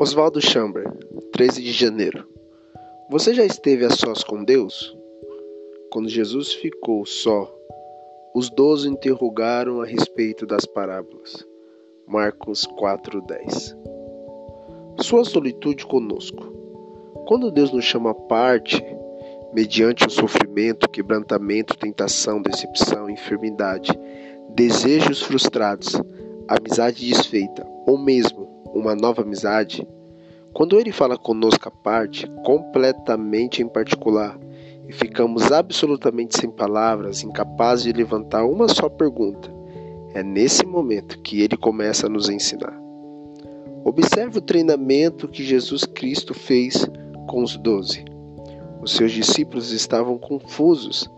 Oswaldo Chamber, 13 de janeiro. Você já esteve a sós com Deus? Quando Jesus ficou só, os doze interrogaram a respeito das parábolas. Marcos 4:10. Sua solitude conosco. Quando Deus nos chama à parte, mediante o sofrimento, quebrantamento, tentação, decepção, enfermidade, desejos frustrados, amizade desfeita ou mesmo uma nova amizade, quando ele fala conosco à parte, completamente em particular, e ficamos absolutamente sem palavras, incapazes de levantar uma só pergunta, é nesse momento que ele começa a nos ensinar. Observe o treinamento que Jesus Cristo fez com os doze. Os seus discípulos estavam confusos,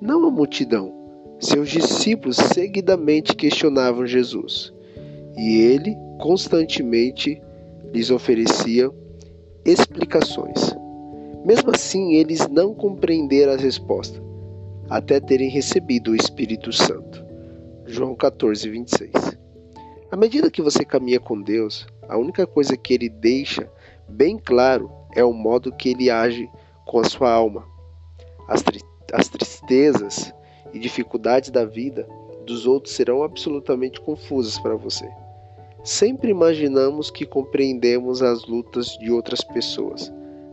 não a multidão. Seus discípulos seguidamente questionavam Jesus e ele constantemente lhes oferecia explicações. Mesmo assim, eles não compreenderam as respostas, até terem recebido o Espírito Santo. João 14, 26. À medida que você caminha com Deus, a única coisa que ele deixa bem claro é o modo que ele age com a sua alma. As, tri as tristezas e dificuldades da vida dos outros serão absolutamente confusas para você. Sempre imaginamos que compreendemos as lutas de outras pessoas,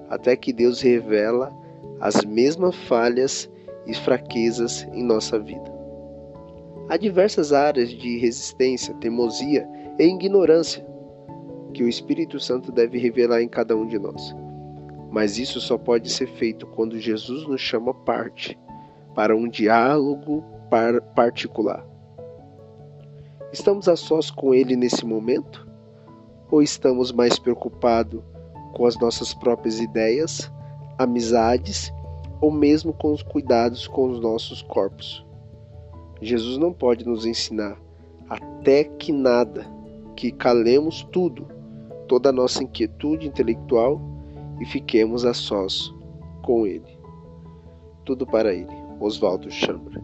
até que Deus revela as mesmas falhas e fraquezas em nossa vida. Há diversas áreas de resistência, teimosia e ignorância que o Espírito Santo deve revelar em cada um de nós. Mas isso só pode ser feito quando Jesus nos chama parte para um diálogo particular. Estamos a sós com Ele nesse momento? Ou estamos mais preocupados com as nossas próprias ideias, amizades ou mesmo com os cuidados com os nossos corpos? Jesus não pode nos ensinar até que nada, que calemos tudo, toda a nossa inquietude intelectual e fiquemos a sós com Ele. Tudo para Ele. Oswaldo Chambra.